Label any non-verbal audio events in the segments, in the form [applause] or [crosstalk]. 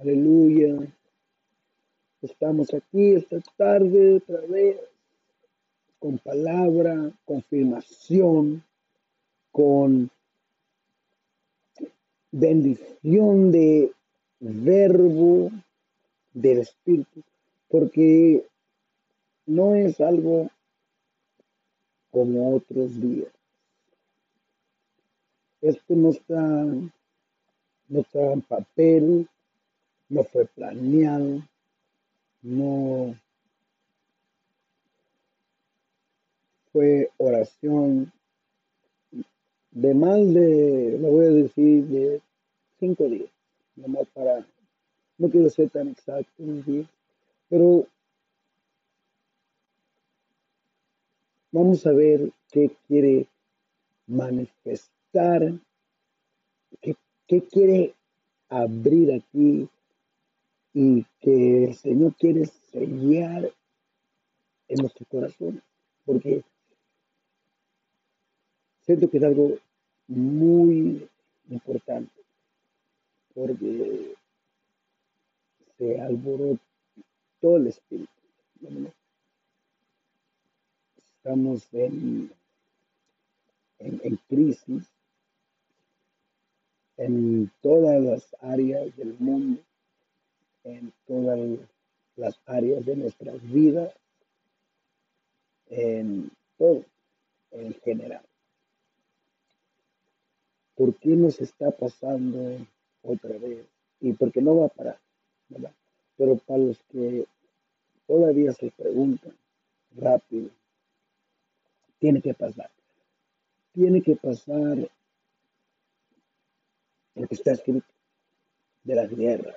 Aleluya. Estamos aquí esta tarde otra vez con palabra, confirmación, con bendición de verbo del Espíritu, porque no es algo como otros días. Esto no está, no está en papel, no fue planeado, no fue oración de más de, lo voy a decir, de cinco días, nomás para, no quiero ser tan exacto pero vamos a ver qué quiere manifestar, qué, qué quiere abrir aquí y que el Señor quiere sellar en nuestro corazón, porque siento que es algo muy importante, porque se alborotó el espíritu. Estamos en, en, en crisis en todas las áreas del mundo en todas las áreas de nuestras vidas, en todo, en general. ¿Por qué nos está pasando otra vez? Y por qué no va a parar, ¿verdad? Pero para los que todavía se preguntan, rápido, tiene que pasar. Tiene que pasar lo que está escrito de las guerras,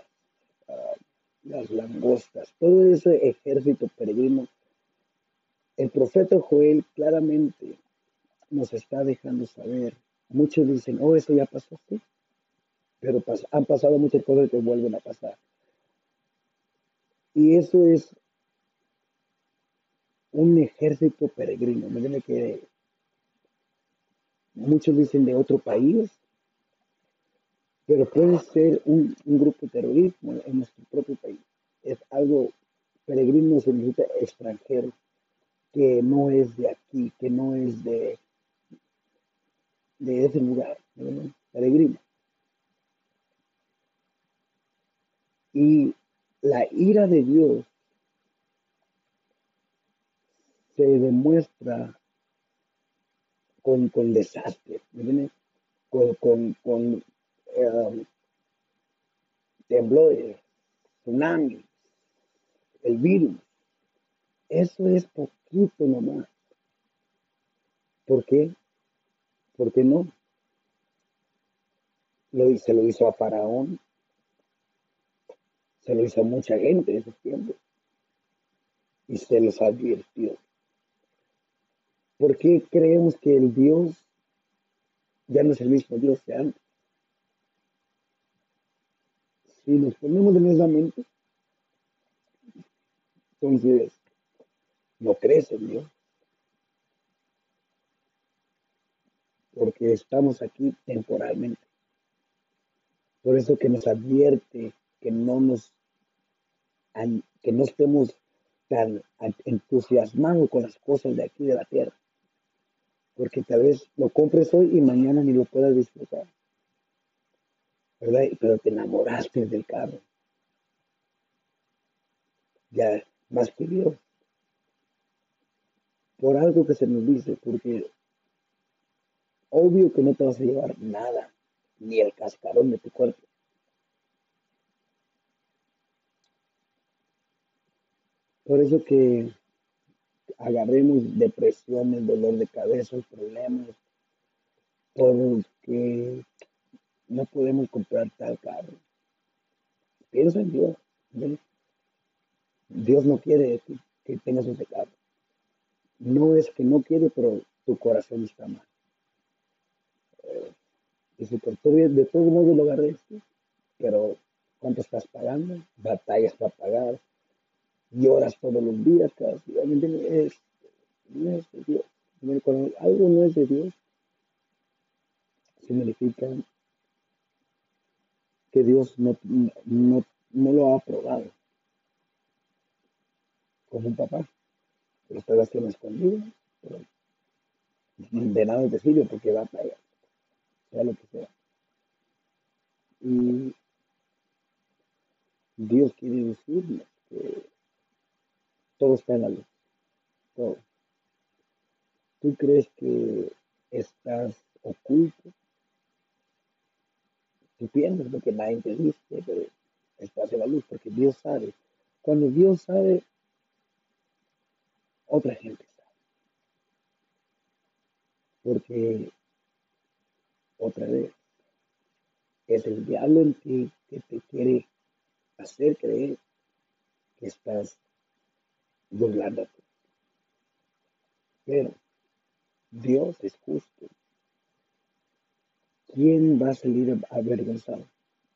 las langostas, todo ese ejército peregrino. El profeta Joel claramente nos está dejando saber. Muchos dicen, oh, eso ya pasó, sí. Pero han pasado muchas cosas que vuelven a pasar. Y eso es un ejército peregrino. Viene que muchos dicen de otro país, pero puede ser un, grupo terrorismo en nuestro propio país. Es algo, peregrino significa extranjero, que no es de aquí, que no es de, de ese lugar, peregrino. Y la ira de Dios se demuestra con, con desastre, con, con, con eh, temblores, tsunamis, el virus. Eso es poquito nomás. ¿Por qué? ¿Por qué no? Lo, se lo hizo a Faraón, se lo hizo a mucha gente en esos tiempos y se los advirtió. ¿Por qué creemos que el Dios ya no es el mismo Dios de antes? Si nos ponemos en esa mente, entonces no crees en Dios. Porque estamos aquí temporalmente. Por eso que nos advierte que no nos que no estemos tan entusiasmados con las cosas de aquí de la tierra. Porque tal vez lo compres hoy y mañana ni lo puedas disfrutar. Pero te enamoraste del carro. Ya, más que Dios. Por algo que se nos dice, porque obvio que no te vas a llevar nada, ni el cascarón de tu cuerpo. Por eso que agarremos depresiones, dolor de cabeza, problemas, porque no podemos comprar tal carro. Piensa en Dios. Dios no quiere que, tengas ese carro. No es que no quiere, pero tu corazón está mal. Eh, dice, por todo, de todo modo lo agarré, pero ¿cuánto estás pagando? Batallas para pagar, lloras todos los días, casi. Es, no es de Dios. Cuando algo no es de Dios, significa que Dios no, no, no lo ha aprobado como un papá. Pero usted las tiene escondidas, pero de nada te sirve porque va a fallar, sea lo que sea. Y Dios quiere decirnos que todo está en la luz, todo. ¿Tú crees que estás oculto? Tú piensas porque nadie te dice, pero estás en la luz porque Dios sabe. Cuando Dios sabe, otra gente sabe. Porque otra vez es el diablo en ti que te quiere hacer creer que estás burlándote. Pero Dios es justo. ¿Quién va a salir avergonzado?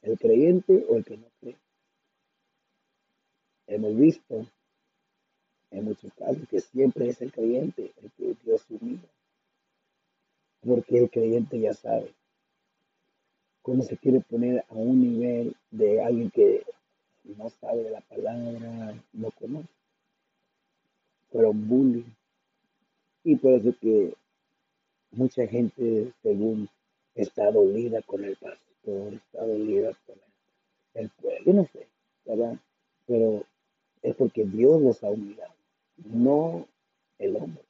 ¿El creyente o el que no cree? Hemos visto en muchos casos que siempre es el creyente el que Dios humilla. Porque el creyente ya sabe cómo se quiere poner a un nivel de alguien que no sabe de la palabra, no conoce. Un bullying. Y por eso que mucha gente, según está dolida con el pastor, está dolida con el, pueblo, yo no sé, ¿verdad? Pero es porque Dios los ha humillado, no el hombre.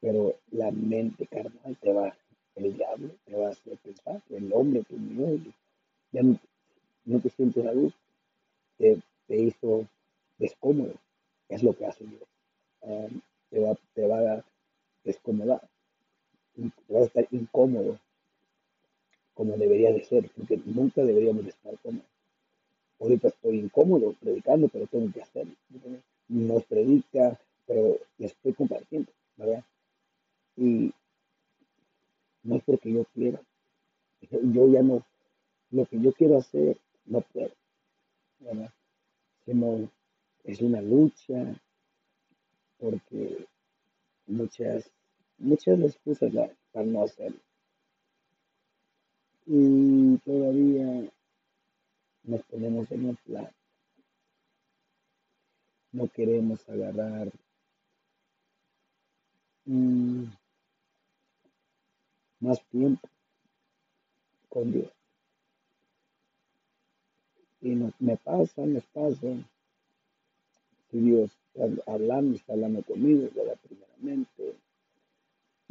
Pero la mente carnal te va, el diablo te va a hacer pensar el hombre te humilló ya no, te sientes a gusto, te, te, hizo descómodo, es lo que hace Dios. Ah, te, va, te va a descomodar va a estar incómodo como debería de ser, porque nunca deberíamos de estar cómodos. Ahorita estoy incómodo predicando, pero tengo que hacerlo. Nos predica, pero estoy compartiendo, ¿verdad? Y no es porque yo quiera. Yo ya no, lo que yo quiero hacer, no puedo, ¿verdad? Sino es una lucha, porque muchas muchas excusas para no hacerlo. Y todavía nos ponemos en un plan. No queremos agarrar mm, más tiempo con Dios. Y me pasa, me pasa. Si Dios está hablando, está hablando conmigo, ¿verdad? primeramente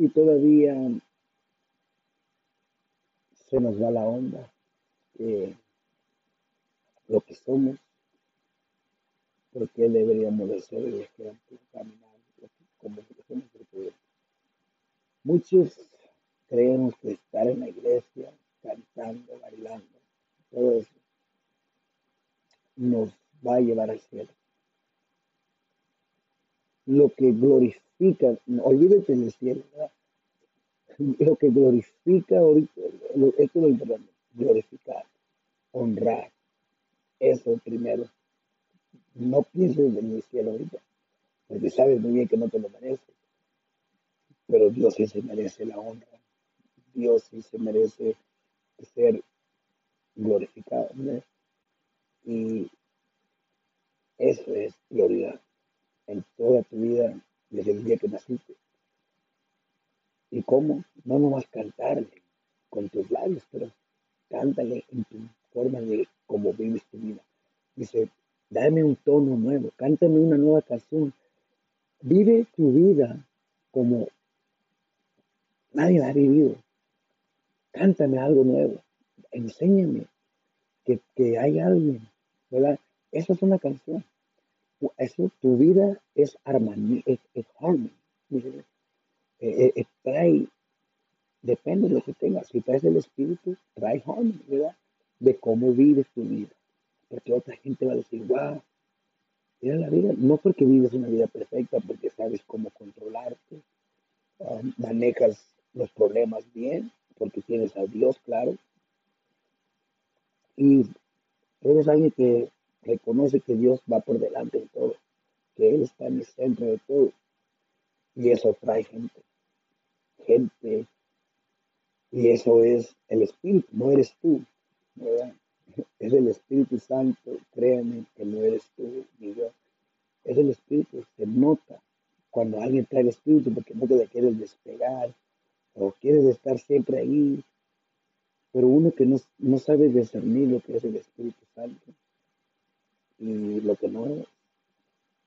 y todavía se nos va la onda de lo que somos, porque deberíamos de ser ejemplo, caminar como muchos creemos que estar en la iglesia, cantando, bailando, todo eso, nos va a llevar al cielo. Lo que glorifica olvídate del cielo, lo que glorifica ahorita, esto es lo glorificar, honrar, eso primero. No pienses en el cielo ahorita, porque sabes muy bien que no te lo mereces, pero Dios sí se merece la honra, Dios sí se merece ser glorificado, y eso es gloria toda tu vida desde el día que naciste. ¿Y cómo? No nomás cantarle con tus labios, pero cántale en tu forma de cómo vives tu vida. Dice, dame un tono nuevo, cántame una nueva canción. Vive tu vida como nadie la ha vivido. Cántame algo nuevo. Enséñame que, que hay alguien, ¿verdad? Eso es una canción eso, tu vida es armonía, es, harmony. Eh, eh, eh, trae, depende de lo que tengas. Si traes el espíritu, trae harmony, ¿verdad? De cómo vives tu vida. Porque otra gente va a decir, wow, mira la vida. No porque vives una vida perfecta, porque sabes cómo controlarte, um, manejas los problemas bien, porque tienes a Dios, claro. Y eres alguien que reconoce que Dios va por delante de que Él está en el centro de todo. Y eso trae gente, gente. Y eso es el Espíritu, no eres tú. Es el Espíritu Santo, créanme que no eres tú ni yo. Es el Espíritu, se nota cuando alguien trae el Espíritu porque no te quieres despegar o quieres estar siempre ahí. Pero uno que no, no sabe discernir lo que es el Espíritu Santo y lo que no es,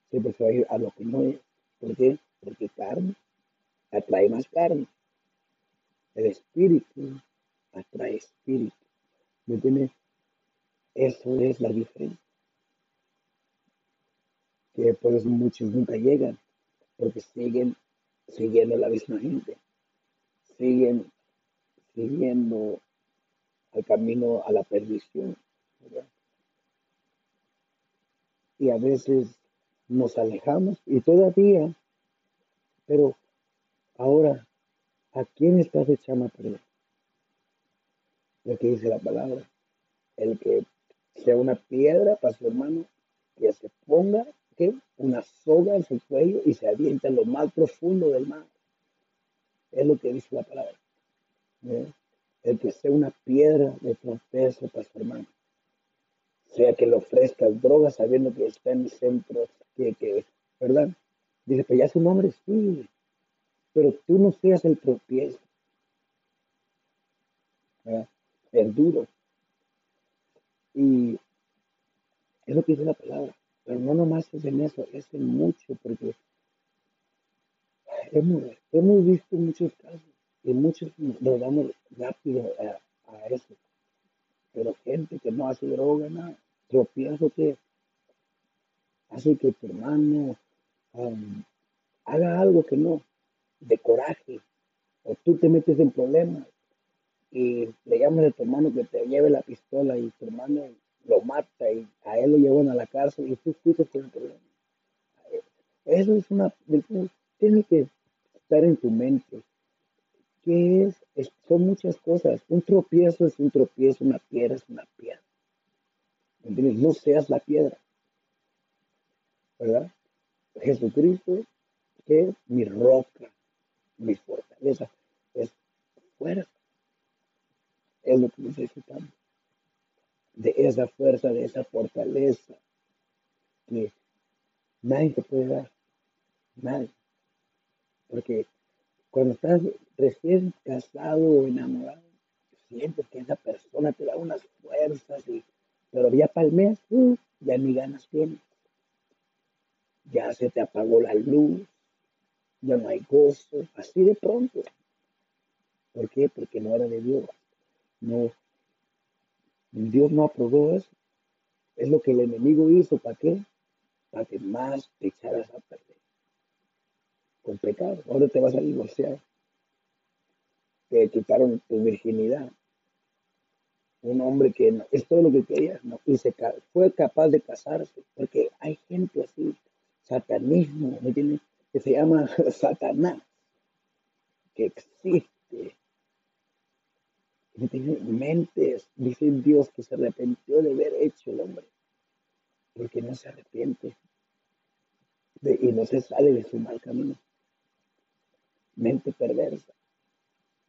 siempre se va a ir a lo que no es. ¿Por qué? Porque carne atrae más carne. El Espíritu atrae Espíritu. ¿Me entiendes? Eso es la diferencia. Que por eso muchos nunca llegan, porque siguen siguiendo la misma gente, siguen siguiendo al camino a la perdición. Y a veces nos alejamos y todavía, pero ahora, ¿a quién estás echando a perder? Lo que dice la palabra, el que sea una piedra para su hermano, que se ponga ¿qué? una soga en su cuello y se avienta en lo más profundo del mar. Es lo que dice la palabra. El que sea una piedra de tropiezo para su hermano. Sea que le ofrezcas drogas sabiendo que está en el centro, que, que ¿verdad? Dice, pues ya su nombre sí, pero tú no seas el tropiezo. El duro. Y es lo que dice la palabra. Pero no nomás es en eso, es en mucho, porque hemos, hemos visto muchos casos y muchos nos damos rápido a, eso. Pero gente que no hace droga, nada, tropiezo que hace que tu hermano um, haga algo que no, de coraje, o tú te metes en problemas y le llamas a tu hermano que te lleve la pistola y tu hermano lo mata y a él lo llevan a la cárcel y tú fuiste con el problema. Eso es una, tiene que estar en tu mente. ¿Qué es? Son muchas cosas. Un tropiezo es un tropiezo, una piedra es una piedra. No seas la piedra. ¿Verdad? Jesucristo, es mi roca, mi fortaleza, es fuerza. Es lo que necesitamos de esa fuerza, de esa fortaleza que nadie te puede dar. Nadie. Porque cuando estás recién casado o enamorado, sientes que esa persona te da unas fuerzas, y, pero ya para el mes, uh, ya ni ganas tienes. Ya se te apagó la luz, ya no hay gozo, así de pronto. ¿Por qué? Porque no era de Dios. No, Dios no aprobó eso. Es lo que el enemigo hizo. ¿Para qué? Para que más te echaras a perder. Con pecado. Ahora te vas a divorciar. Te quitaron tu virginidad. Un hombre que no, es todo lo que quería, no, y se fue capaz de casarse, porque hay gente así, satanismo, ¿me entiendes? Que se llama [laughs] Satanás, que existe tiene mentes, dice Dios que se arrepintió de haber hecho el hombre, porque no se arrepiente y no se sale de su mal camino. Mente perversa.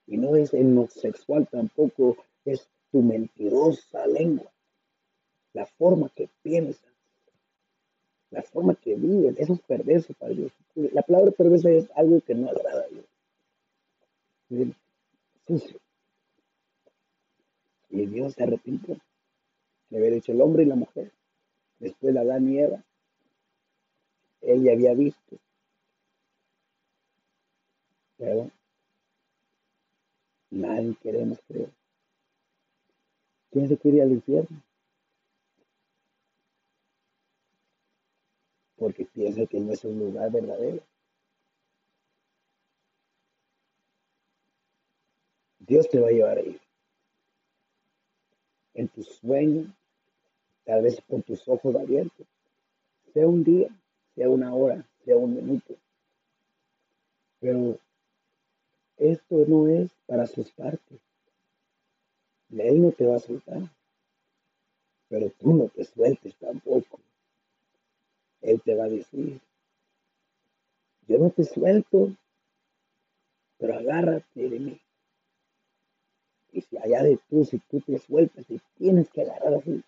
Y no es en lo sexual tampoco, es tu mentirosa lengua. La forma que piensas, la forma que vives, eso es perverso para Dios. La palabra perversa es algo que no agrada a Dios. Sucio. Y Dios se arrepintió de haber hecho el hombre y la mujer. Después la Adán y Eva. Él ya había visto. Pero nadie queremos creer. ¿Quién se quiere al infierno? Porque piensa que no es un lugar verdadero. Dios te va a llevar ahí en tu sueño, tal vez con tus ojos abiertos, sea un día, sea una hora, sea un minuto. Pero esto no es para asustarte. Él no te va a soltar, pero tú no te sueltes tampoco. Él te va a decir, yo no te suelto, pero agárrate de mí. Y si allá de tú, si tú te sueltas y tienes que agarrar así,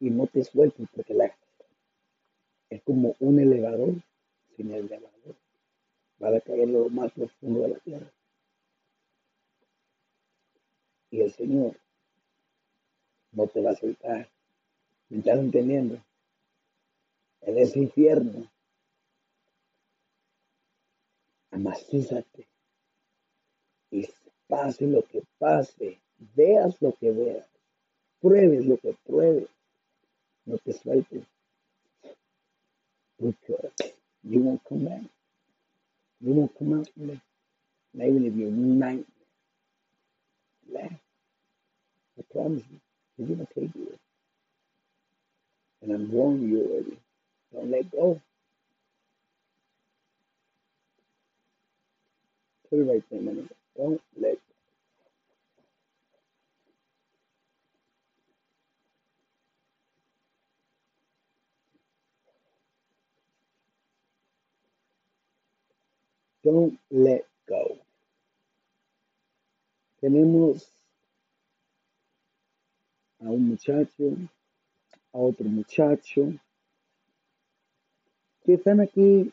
y no te sueltes porque la, es como un elevador sin el elevador. Va a caer lo más profundo de la tierra. Y el Señor no te va a soltar. ¿Me estás entendiendo? En ese infierno, amacízate y pase lo que pase, veas lo que veas, pruebes lo que pruebes, no te sueltes. Because you won't come back. You won't come out from there. Not nightmare. Laugh. I promise you, he's gonna take you. And I'm warning you already. Don't let go. Put it right there, man. Don't let Don't let go. Tenemos a un muchacho, a otro muchacho, que están aquí,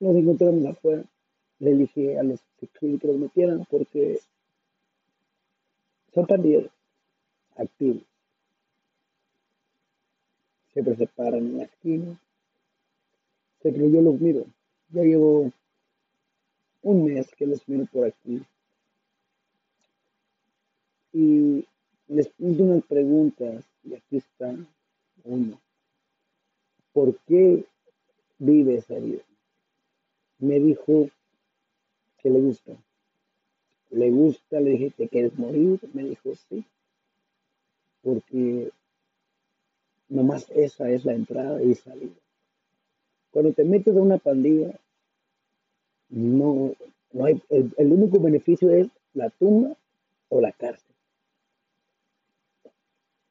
nos encontramos afuera. Le dije a los que los metieran porque son pandilleros activos. Siempre se paran en la esquina. Siempre yo los miro. Ya llevo un mes que los miro por aquí. Y les puse unas preguntas y aquí está uno. ¿Por qué vive esa vida? Me dijo que le gusta. Le gusta, le dije, ¿te quieres morir? Me dijo, sí. Porque nomás esa es la entrada y salida. Cuando te metes a una pandilla, no, no hay, el, único beneficio es la tumba o la cárcel.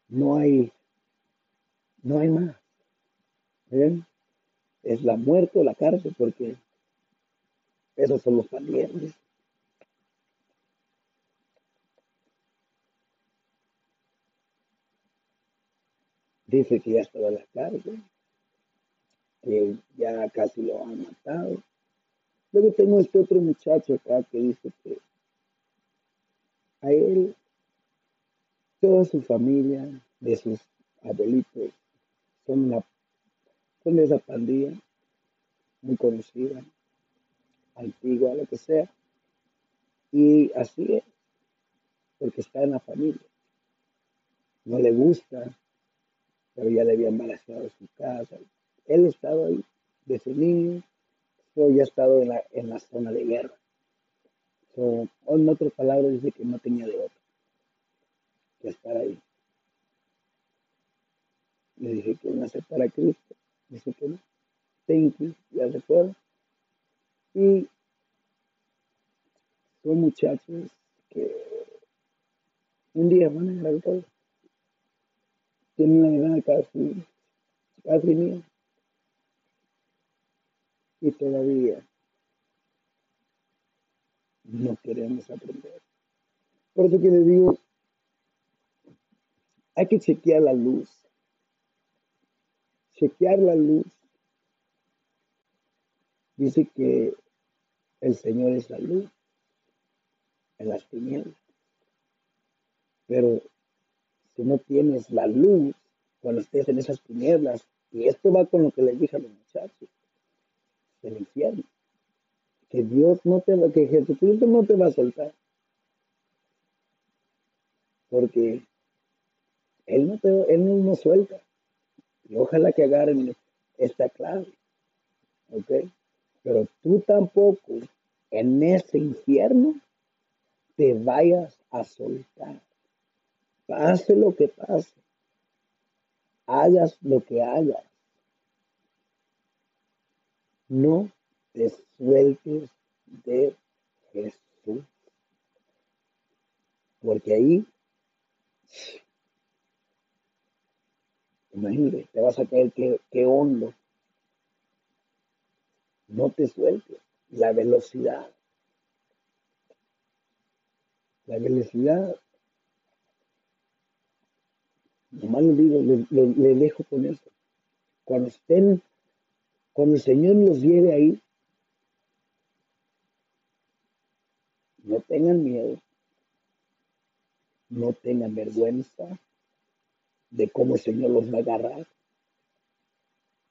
No hay, no hay más. Es la muerte o la cárcel porque esos son los pandilleros. Dice que ya estaba la cárcel, que ya casi lo han matado Luego tengo este otro muchacho acá que dice que a él, toda su familia, de sus abuelitos, son, son de esa pandilla muy conocida, antigua, lo que sea. Y así es, porque está en la familia. No le gusta, pero ya le había embarazado su casa. Él estaba ahí desde niño ya ha estado en la, en la zona de guerra. en otras palabras, dice que no tenía de otra que estar ahí. Le dije que no aceptara a Cristo. Dice que no. Thank you. Ya se fueron. Y son muchachos que un día van a llegar todo. Tienen la edad casi, casi mía y todavía no queremos aprender. Por eso que le digo, hay que chequear la luz. Chequear la luz. Dice que el Señor es la luz en las tinieblas. Pero si no tienes la luz cuando estés en esas tinieblas, y esto va con lo que le dije a los muchachos, del infierno. Que Dios no te va, que Jesucristo no te va a soltar. Porque Él no te, Él no suelta. Y ojalá que agarren esta clave. ¿Ok? Pero tú tampoco en ese infierno te vayas a soltar. Pase lo que pase. Hagas lo que hagas no te sueltes de Jesús. Porque ahí, imagínate, te vas a caer qué, hondo. No te sueltes. La velocidad. La velocidad Nomás le digo, le, dejo con eso. Cuando estén, cuando el Señor los lleve ahí, no tengan miedo, no tengan vergüenza de cómo el Señor los va a agarrar,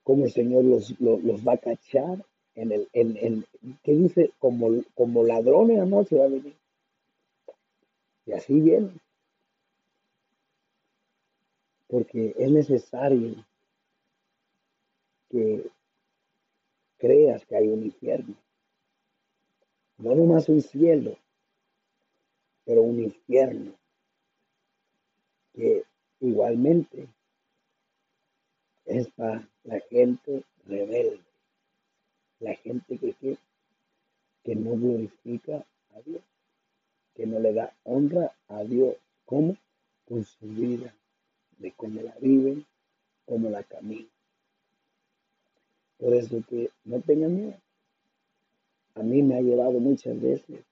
cómo el Señor los, los, va a cachar en el, en, en, ¿qué dice? Como, como ladrón en la noche va a venir. Y así viene. Porque es necesario que creas que hay un infierno. No nomás un cielo, pero un infierno que igualmente es para la gente rebelde, la gente que, que, que no glorifica a Dios, que no le da honra a Dios. ¿Cómo? Con su vida, de cómo la viven, cómo la caminan. Por eso que no tengan miedo. A mí me ha llevado muchas veces,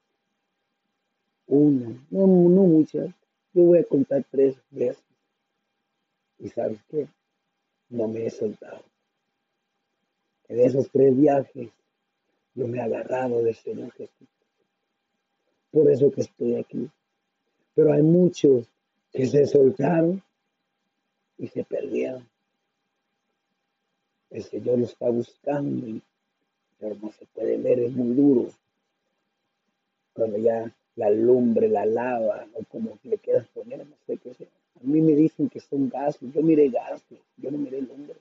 una, no, no muchas, yo voy a contar tres veces. Y sabes qué? No me he soltado. En esos tres viajes yo me he agarrado del Señor Jesús. Por eso que estoy aquí. Pero hay muchos que se soltaron y se perdieron. El Señor lo está buscando y pero no se puede ver, es muy duro. Cuando ya la lumbre, la lava, o como le quieras poner, no sé qué sea. A mí me dicen que son gases, yo miré gases, yo no miré lumbre,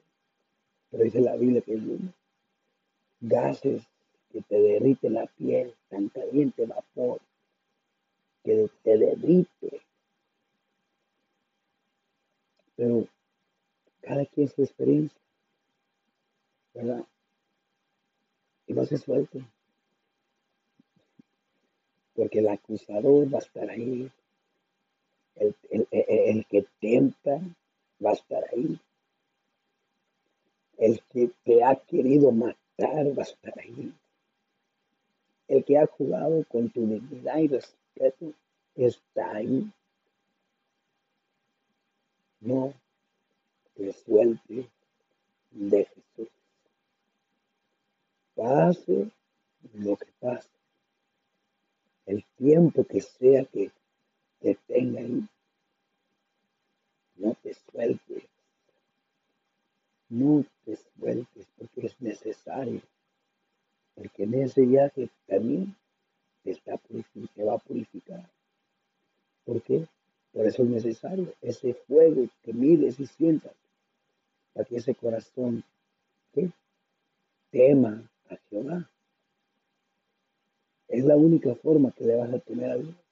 pero dice la Biblia que es. Gases que te derrite la piel, tan caliente vapor, que te derrite. Pero cada quien su experiencia. ¿verdad? Y no se suelte. Porque el acusador va a estar ahí. El, el, que tenta va a estar ahí. El que te ha querido matar va a estar ahí. El que ha jugado con tu dignidad y respeto está ahí. No te suelte de Jesús. Pase lo que pase. El tiempo que sea que te tenga ahí. No te sueltes. No te sueltes porque es necesario. Porque en ese viaje también te, está te va a purificar. ¿Por qué? Por eso es necesario ese fuego que mires y sientas para que ese corazón tema a Jehová. Es la única forma que le vas a tener a Dios.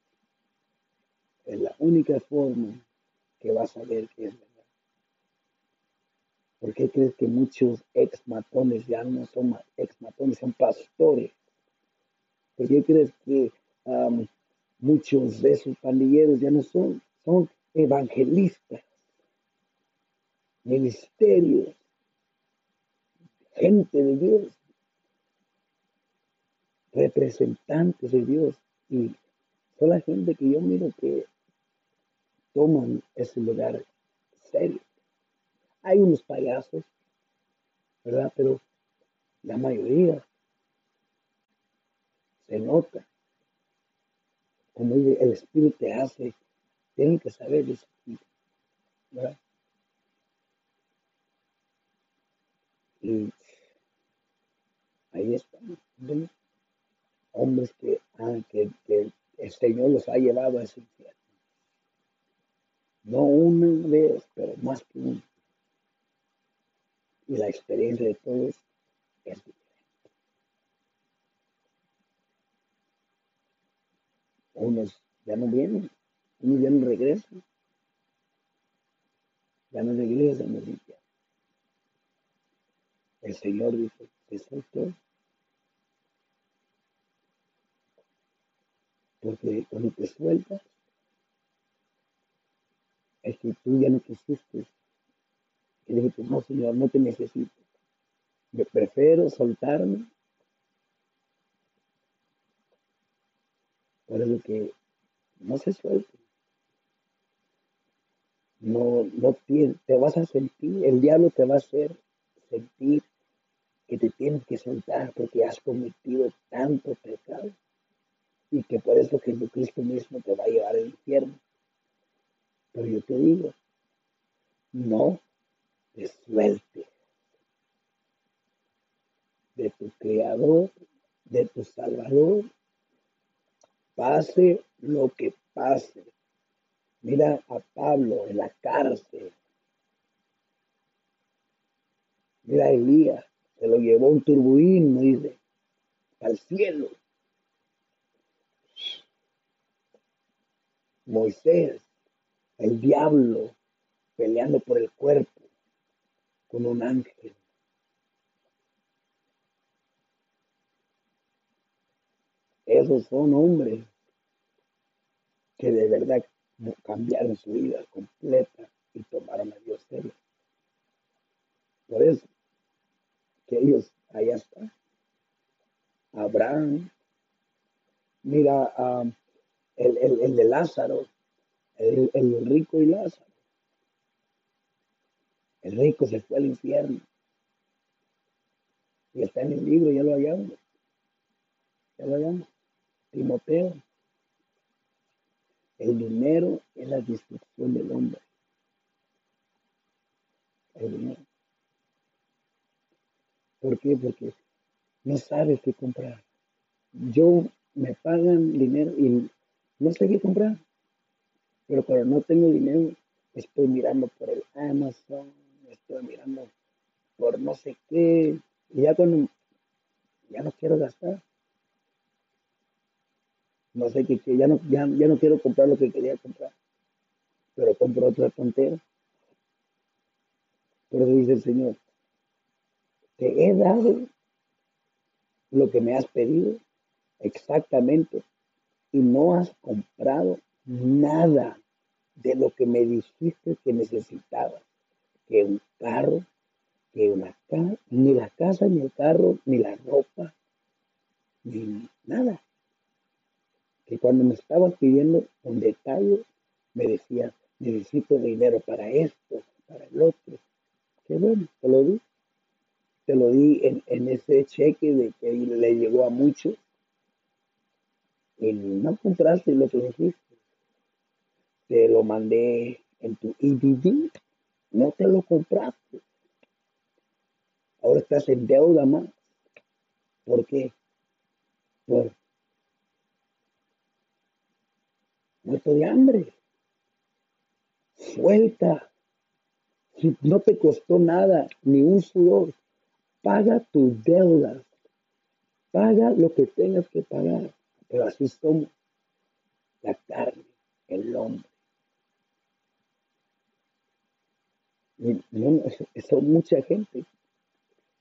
Es la única forma que vas a ver que es verdad. ¿Por qué crees que muchos ex matones ya no son ex matones, son pastores? ¿Por qué crees que muchos de esos pandilleros ya no son, son evangelistas? ministerios, gente de Dios, representantes de Dios. Y son la gente que yo miro que toman ese lugar serio. Hay unos payasos, ¿verdad? Pero la mayoría se nota. Como el Espíritu hace, tienen que saber eso. ¿verdad? Y ahí están, hombres que, ah, que, el Señor los ha llevado a ese infierno. No una vez, pero más que una. Y la experiencia de todos es diferente. Unos ya no vienen, unos ya no regresan. Ya no regresan, no el Señor dice, es Porque cuando te sueltas, es que tú ya no quisiste. Y dijiste, no, Señor, no te necesito. Me prefiero soltarme. Por eso que no se suelte. no, no te vas a sentir, el diablo te va a hacer sentir que te tienes que soltar porque has cometido tanto pecado y que por eso Jesucristo mismo te va a llevar al infierno. Pero yo te digo, no te sueltes de tu Creador, de tu Salvador, pase lo que pase. Mira a Pablo en la cárcel. Mira a Elías, se lo llevó un turbuín, dice, al cielo. Moisés, el diablo, peleando por el cuerpo con un ángel. Esos son hombres que de verdad cambiaron su vida completa y tomaron a Dios serio. Por eso, que ellos, allá están. Abraham, mira um, el, el, de Lázaro, el, el rico y Lázaro. El rico se fue al infierno. Y está en el libro, ya lo hallamos. Ya lo hallamos. Timoteo. El dinero es la destrucción del hombre. El dinero. ¿Por qué? Porque no sabes qué comprar. Yo me pagan dinero y no sé qué comprar. Pero cuando no tengo dinero, estoy mirando por el Amazon, estoy mirando por no sé qué. Y ya cuando ya no quiero gastar, no sé qué, ya no, ya, no quiero comprar lo que quería comprar, pero compro otra tontera. Por eso dice el Señor, te he dado lo que me has pedido exactamente y no has comprado nada de lo que me dijiste que necesitabas, que un carro, que una casa, ni la casa, ni el carro, ni la ropa, ni nada que cuando me estabas pidiendo un detalle, me decía, necesito dinero para esto, para el otro. Qué bueno, te lo di. Te lo di en, ese cheque de que le llegó a muchos. Y no compraste lo que dijiste. Te lo mandé en tu EBD. No te lo compraste. Ahora estás en deuda más. ¿Por qué? Por muerto de hambre. Suelta. No te costó nada, ni un sudor, paga tus deudas. Paga lo que tengas que pagar. Pero así somos. La carne, el hombre. Y son mucha gente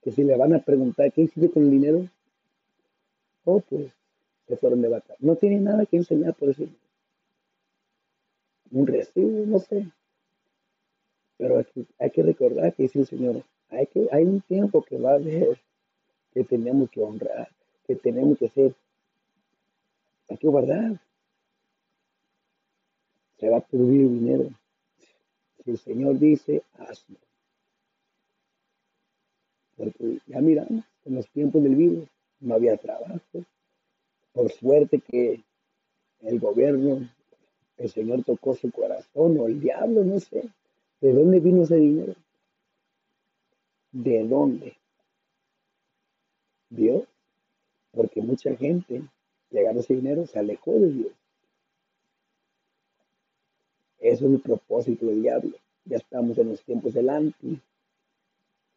que si le van a preguntar qué hiciste con el dinero, oh, pues se fueron de vaca. No tiene nada que enseñar por eso un recibo, no sé. Pero hay que recordar que dice el Señor, hay, hay un tiempo que va a haber que tenemos que honrar, que tenemos que ser, hay que guardar. Se va a producir dinero. Si el Señor dice, hazlo. Porque ya miramos, en los tiempos del virus no había trabajo. Por suerte que el gobierno el Señor tocó su corazón o el diablo, no sé. ¿De dónde vino ese dinero? ¿De dónde? Dios. Porque mucha gente, llegando ese dinero, se alejó de Dios. Eso es el propósito del diablo. Ya estamos en los tiempos del anti,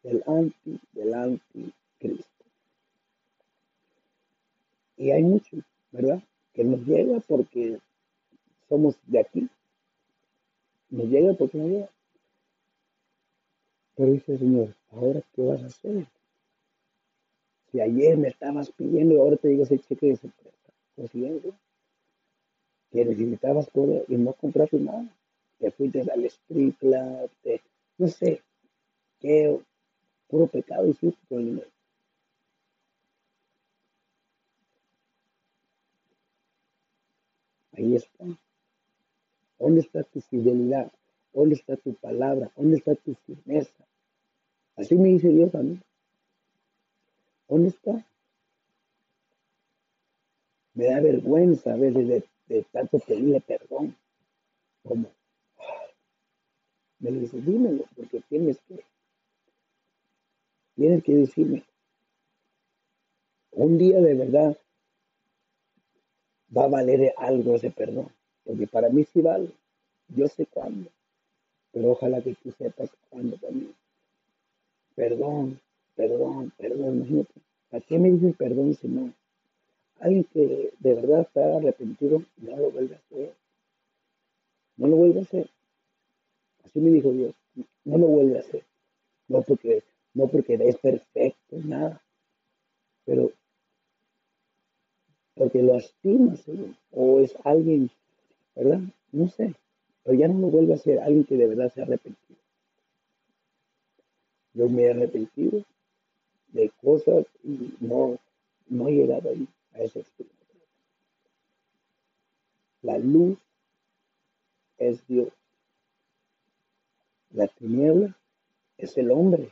del anti, del anticristo. Y hay mucho, ¿verdad? Que nos llega porque somos de aquí. Me llega porque no llega. Pero dice el Señor, ahora qué vas a hacer? Si ayer me estabas pidiendo ahora te digo ese cheque de sorpresa, consiguiendo que necesitabas todo y no compraste nada. Te fuiste al strip club, no sé, qué puro pecado hiciste con el. Ahí está. ¿Dónde está tu fidelidad? ¿Dónde está tu palabra? ¿Dónde está tu firmeza? Así me dice Dios a mí. ¿Dónde está? Me da vergüenza a veces de, tanto pedirle perdón. Como, me dice, dímelo, porque tienes que, tienes que decirme. Un día de verdad va a valer algo ese perdón, porque para mí sí vale. Yo sé cuándo, pero ojalá que tú sepas cuándo también. Perdón, perdón, perdón, imagínate. ¿A qué me dicen perdón si no? Alguien que de verdad está arrepentido, no lo vuelve a hacer. No lo vuelve a hacer. Así me dijo Dios, no lo vuelve a hacer. No porque, no porque es perfecto, nada. Pero porque lo estimas, o es alguien, ¿verdad? No sé, pero ya no lo vuelve a hacer alguien que de verdad se ha arrepentido. Yo me he arrepentido de cosas y no, no he llegado ahí, ese extremo. La luz es Dios. La tiniebla es el hombre.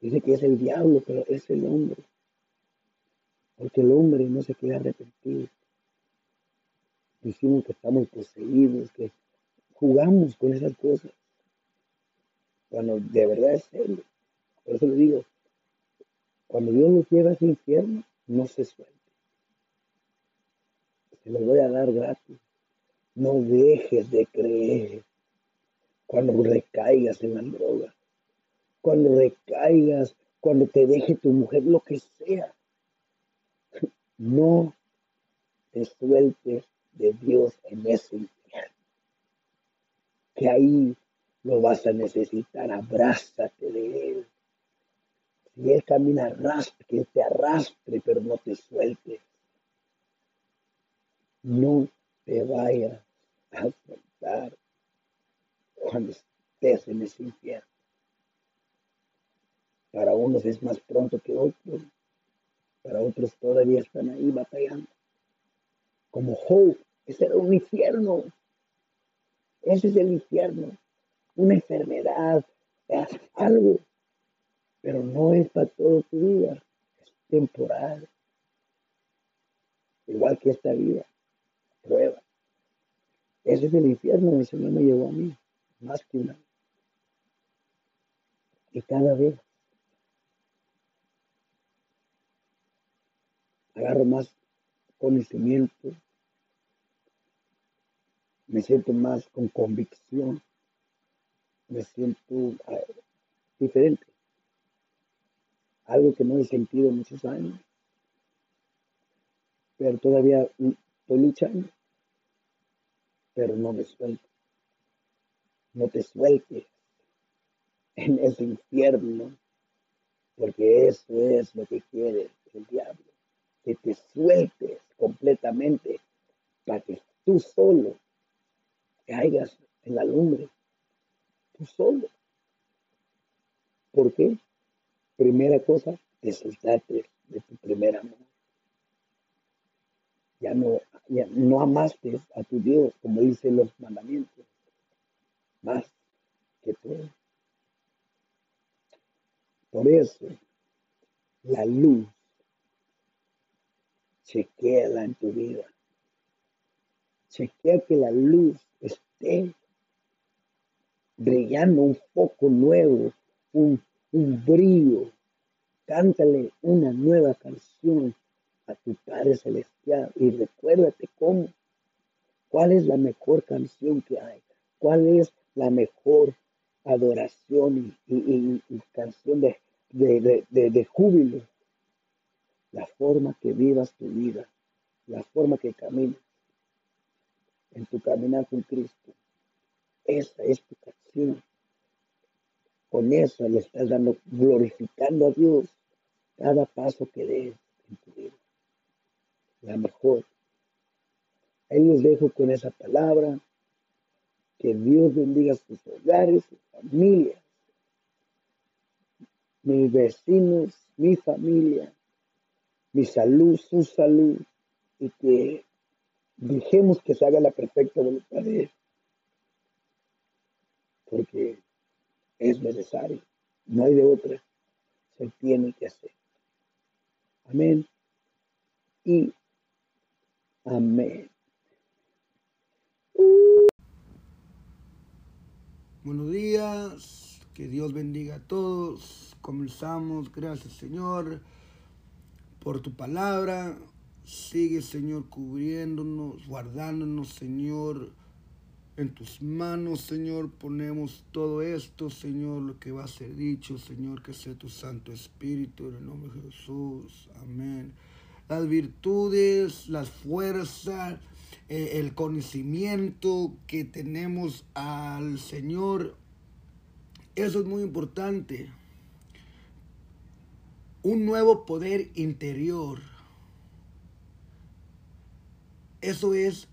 Dice que es el diablo, pero es el hombre. Porque el hombre no se quiere arrepentir. Decimos que estamos poseídos, que jugamos con esas cosas. Cuando de verdad es Él. Por eso le digo, cuando Dios nos lleva a ese infierno, no se suelte. Se lo voy a dar gratis. No dejes de creer cuando recaigas en la droga, cuando recaigas, cuando te deje tu mujer, lo que sea. No te sueltes de Dios en ese infierno. Que ahí lo vas a necesitar, abrázate de Él. Si Él camina, arrastre, que te arrastre, pero no te suelte. No te vayas a soltar cuando estés en ese infierno. Para unos es más pronto que otros, para otros todavía están ahí batallando. Como Job, ese era un infierno. Ese es el infierno. Una enfermedad, algo. Pero no es para toda tu vida. Es temporal. Igual que esta vida. Prueba. Ese es el infierno. El Señor me llevó a mí. Más que una. Y cada vez agarro más conocimiento, me siento más con convicción, me siento ah, diferente. Algo que no he sentido muchos años, pero todavía estoy luchando, pero no me suelto. No te sueltes en ese infierno, porque eso es lo que quiere el diablo que te sueltes completamente para que tú solo caigas en la lumbre. Tú solo. ¿Por qué? Primera cosa, te soltaste de tu primer amor. Ya no, ya no amaste a tu Dios, como dicen los mandamientos, más que tú. Por eso, la luz chequéala en tu vida. Chequea que la luz esté brillando un foco nuevo, un, un brillo. Cántale una nueva canción a tu Padre Celestial y recuérdate cómo, cuál es la mejor canción que hay, cuál es la mejor adoración y, canción de, de júbilo la forma que vivas tu vida, la forma que caminas en tu caminar con Cristo. Esa es tu canción. Con eso le estás dando, glorificando a Dios cada paso que des en tu vida. La mejor. Ahí los dejo con esa palabra. Que Dios bendiga sus hogares, sus familias, mis vecinos, mi familia mi salud, su salud, y que dejemos que se haga la perfecta voluntad de Él. porque es necesario, no hay de otra, se tiene que hacer. Amén y amén. Buenos días, que Dios bendiga a todos. Comenzamos, gracias Señor por tu palabra. Sigue Señor cubriéndonos, guardándonos Señor. En tus manos, Señor, ponemos todo esto, Señor, lo que va a ser dicho, Señor, que sea tu Santo Espíritu, en el nombre de Jesús. Amén. Las virtudes, las fuerzas, eh, el conocimiento que tenemos al Señor, eso es muy importante. Un nuevo poder interior. Eso es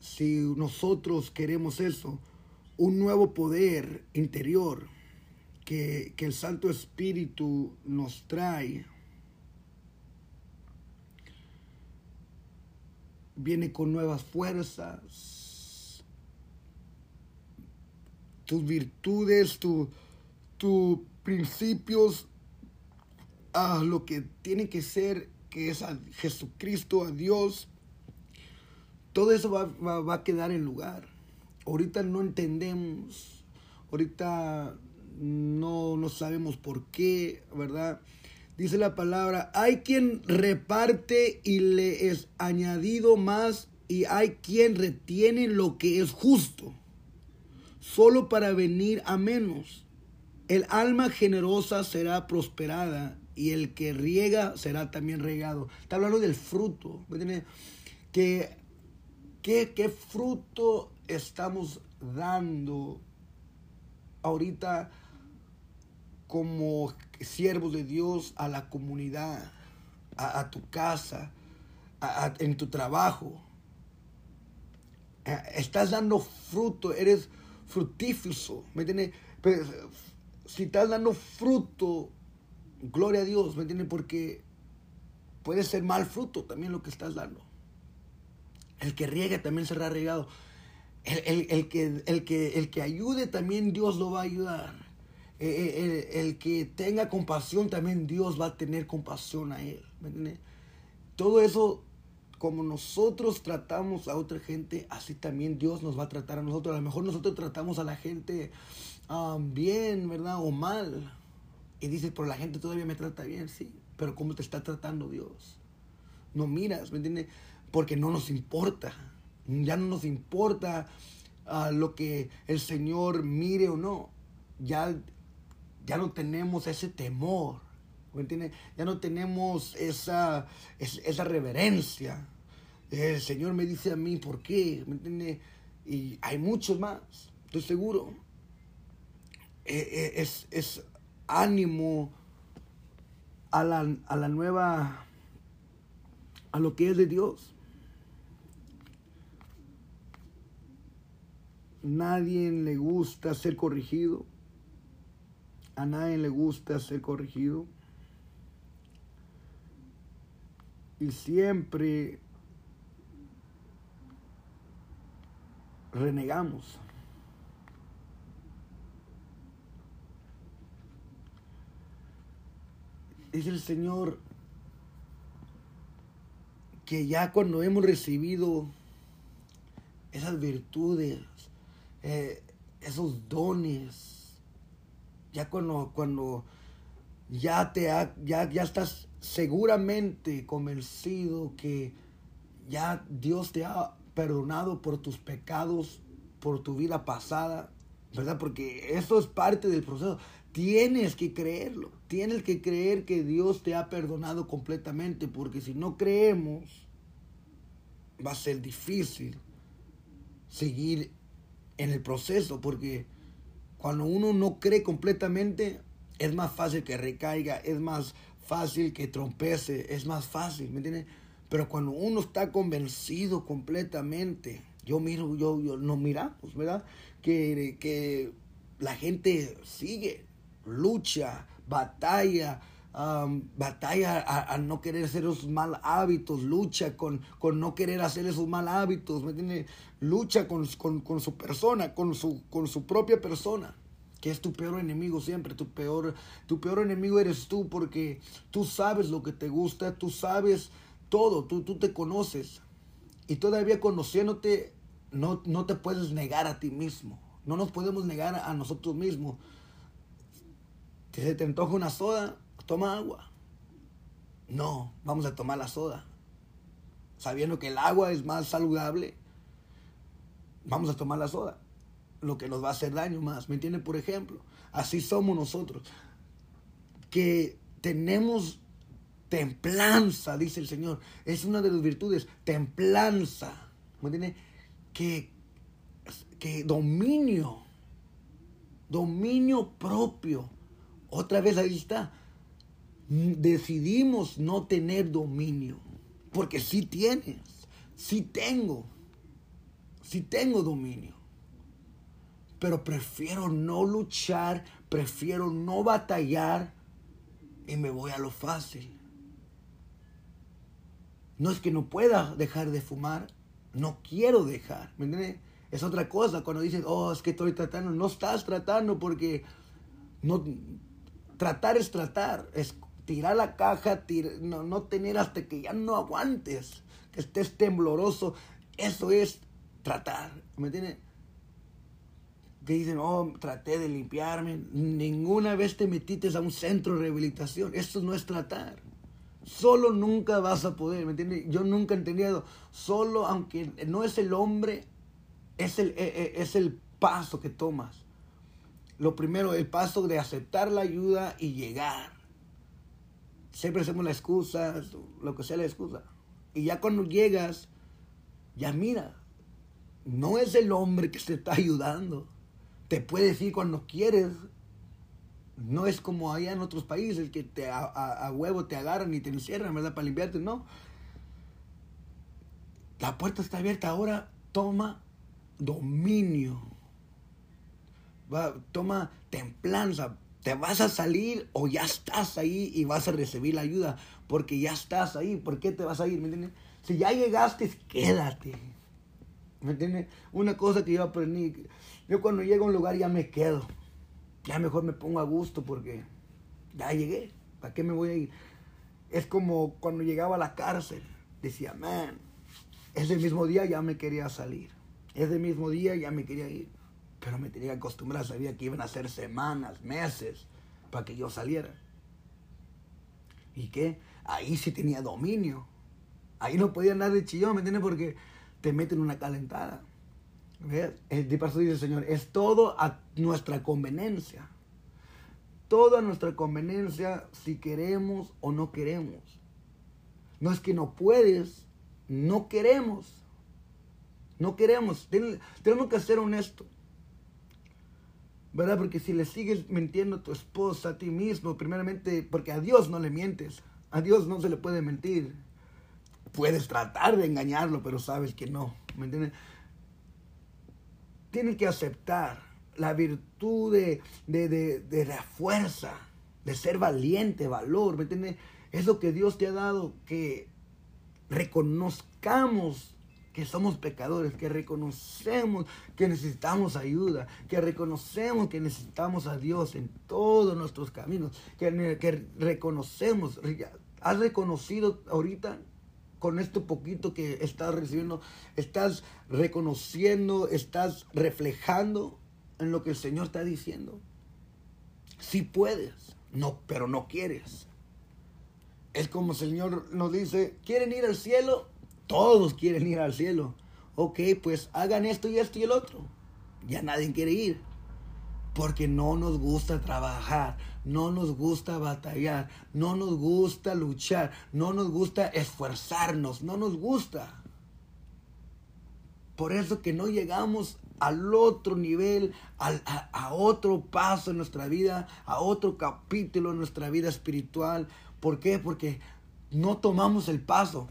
si nosotros queremos eso, un nuevo poder interior que, el Santo Espíritu nos trae, viene con nuevas fuerzas, tus virtudes, tus tu principios, a lo que tiene que ser, que es a Jesucristo, a Dios todo eso va, a quedar en lugar. Ahorita no entendemos, ahorita no, no sabemos por qué, ¿verdad? Dice la palabra, hay quien reparte y le es añadido más y hay quien retiene lo que es justo, solo para venir a menos. El alma generosa será prosperada y el que riega será también regado. Está hablando del fruto. Que ¿Qué, fruto estamos dando ahorita como siervos de Dios a la comunidad, a, tu casa, en tu trabajo? Eh, estás dando fruto, eres frutífico, ¿me entiendes? si estás dando fruto, gloria a Dios, ¿me entiendes? Porque puede ser mal fruto también lo que estás dando. El que riega también será regado. El, que, el, que, el que ayude también Dios lo va a ayudar. Eh, eh, el, que tenga compasión también Dios va a tener compasión a él. Todo eso, como nosotros tratamos a otra gente, así también Dios nos va a tratar a nosotros. A lo mejor nosotros tratamos a la gente ah, bien, ¿verdad? O mal. Y dices, pero la gente todavía me trata bien, sí. Pero ¿cómo te está tratando Dios? No miras, ¿me entiendes? Porque no nos importa. Ya no nos importa ah, lo que el Señor mire o no. Ya, ya no tenemos ese temor. ¿Me? Ya no tenemos esa, esa reverencia. El Señor me dice a mí, ¿por qué? ¿Me entiendes? Y hay muchos más, estoy seguro. E, e, es, es ánimo a la, a la nueva, a lo que es de Dios. Nadie le gusta ser corregido. A nadie le gusta ser corregido. Y siempre renegamos. Dice el Señor que ya cuando hemos recibido esas virtudes, eh, esos dones, ya cuando, cuando ya, te ya, ya estás seguramente convencido que ya Dios te ha perdonado por tus pecados, por tu vida pasada, ¿verdad? Porque eso es parte del proceso. Tienes que creerlo, tienes que creer que Dios te ha perdonado completamente, porque si no creemos, va a ser difícil seguir en el proceso, porque cuando uno no cree completamente, es más fácil que recaiga, es más fácil que trompece, es más fácil, ¿me entiendes? Pero cuando uno está convencido completamente, yo miro, yo, yo nos miramos, ¿verdad? Que, que la gente sigue, lucha, batalla, batalla a, no querer hacer esos mal hábitos, lucha con, con no querer hacer esos mal hábitos, ¿me entiendes? Lucha con, con, su persona, con su, con su propia persona, que es tu peor enemigo siempre, tu peor, tu peor enemigo eres tú porque tú sabes lo que te gusta, tú sabes todo, tú, tú te conoces y todavía conociéndote no, no te puedes negar a ti mismo, no nos podemos negar a nosotros mismos. Si te antoja una soda, toma agua. No, vamos a tomar la soda. Sabiendo que el agua es más saludable, vamos a tomar la soda. Lo que nos va a hacer daño más. ¿Me entienden? Por ejemplo, así somos nosotros. Que tenemos templanza, dice el Señor. Es una de las virtudes, templanza. ¿Me entienden? Que, que dominio, dominio propio. Otra vez ahí está decidimos no tener dominio. Porque si tienes, si tengo, si tengo dominio. Pero prefiero no luchar, prefiero no batallar y me voy a lo fácil. No es que no pueda dejar de fumar, no quiero dejar. Es otra cosa cuando dices, oh, es que estoy tratando, no estás tratando porque no, tratar es tratar, es tirar la caja, no, no tener hasta que ya no aguantes, que estés tembloroso. Eso es tratar, ¿me entiendes? Que dicen, oh, traté de limpiarme. Ninguna vez te metiste a un centro de rehabilitación. Eso no es tratar. Solo nunca vas a poder, ¿me entiendes? Yo nunca he entendido. Solo, aunque no es el hombre, es el, e, e, es el paso que tomas. Lo primero, el paso de aceptar la ayuda y llegar siempre hacemos la excusa, lo que sea la excusa. Y ya cuando llegas, ya mira, no es el hombre que te está ayudando. Te puede decir cuando quieres. No es como allá en otros países que te, a, huevo te agarran y te encierran, ¿verdad? Para limpiarte. No. La puerta está abierta ahora. Toma dominio. Va, toma templanza te vas a salir o ya estás ahí y vas a recibir la ayuda porque ya estás ahí. ¿Por qué te vas a ir? ¿Me entiendes? Si ya llegaste, quédate. ¿Me entiendes? Una cosa que yo aprendí, yo cuando llego a un lugar ya me quedo. Ya mejor me pongo a gusto porque ya llegué. ¿Para qué me voy a ir? Es como cuando llegaba a la cárcel. Decía, man, ese mismo día ya me quería salir. Ese mismo día ya me quería ir. Pero me tenía que acostumbrar, sabía que iban a ser semanas, meses, para que yo saliera. ¿Y qué? Ahí sí tenía dominio. Ahí no podía andar de chillón, ¿me entiendes? Porque te meten una calentada. ¿Ves? El paso dice el Señor, es todo a nuestra conveniencia. Todo a nuestra conveniencia si queremos o no queremos. No es que no puedes, no queremos. No queremos. Tenemos que ser honestos. ¿Verdad? Porque si le sigues mintiendo a tu esposa, a ti mismo, primeramente, porque a Dios no le mientes, a Dios no se le puede mentir. Puedes tratar de engañarlo, pero sabes que no, ¿me entiendes? Tienes que aceptar la virtud de, de la fuerza, de ser valiente, valor, ¿me entiendes? Es lo que Dios te ha dado, que reconozcamos que somos pecadores, que reconocemos que necesitamos ayuda, que reconocemos que necesitamos a Dios en todos nuestros caminos, que, que reconocemos, has reconocido ahorita con esto poquito que estás recibiendo, estás reconociendo, estás reflejando en lo que el Señor está diciendo. Si puedes, no, pero no quieres. Es como el Señor nos dice, ¿quieren ir al cielo? Todos quieren ir al cielo. Ok, pues hagan esto y esto y el otro. Ya nadie quiere ir. Porque no nos gusta trabajar, no nos gusta batallar, no nos gusta luchar, no nos gusta esforzarnos, no nos gusta. Por eso que no llegamos al otro nivel, a, a, otro paso en nuestra vida, a otro capítulo en nuestra vida espiritual. ¿Por qué? Porque no tomamos el paso.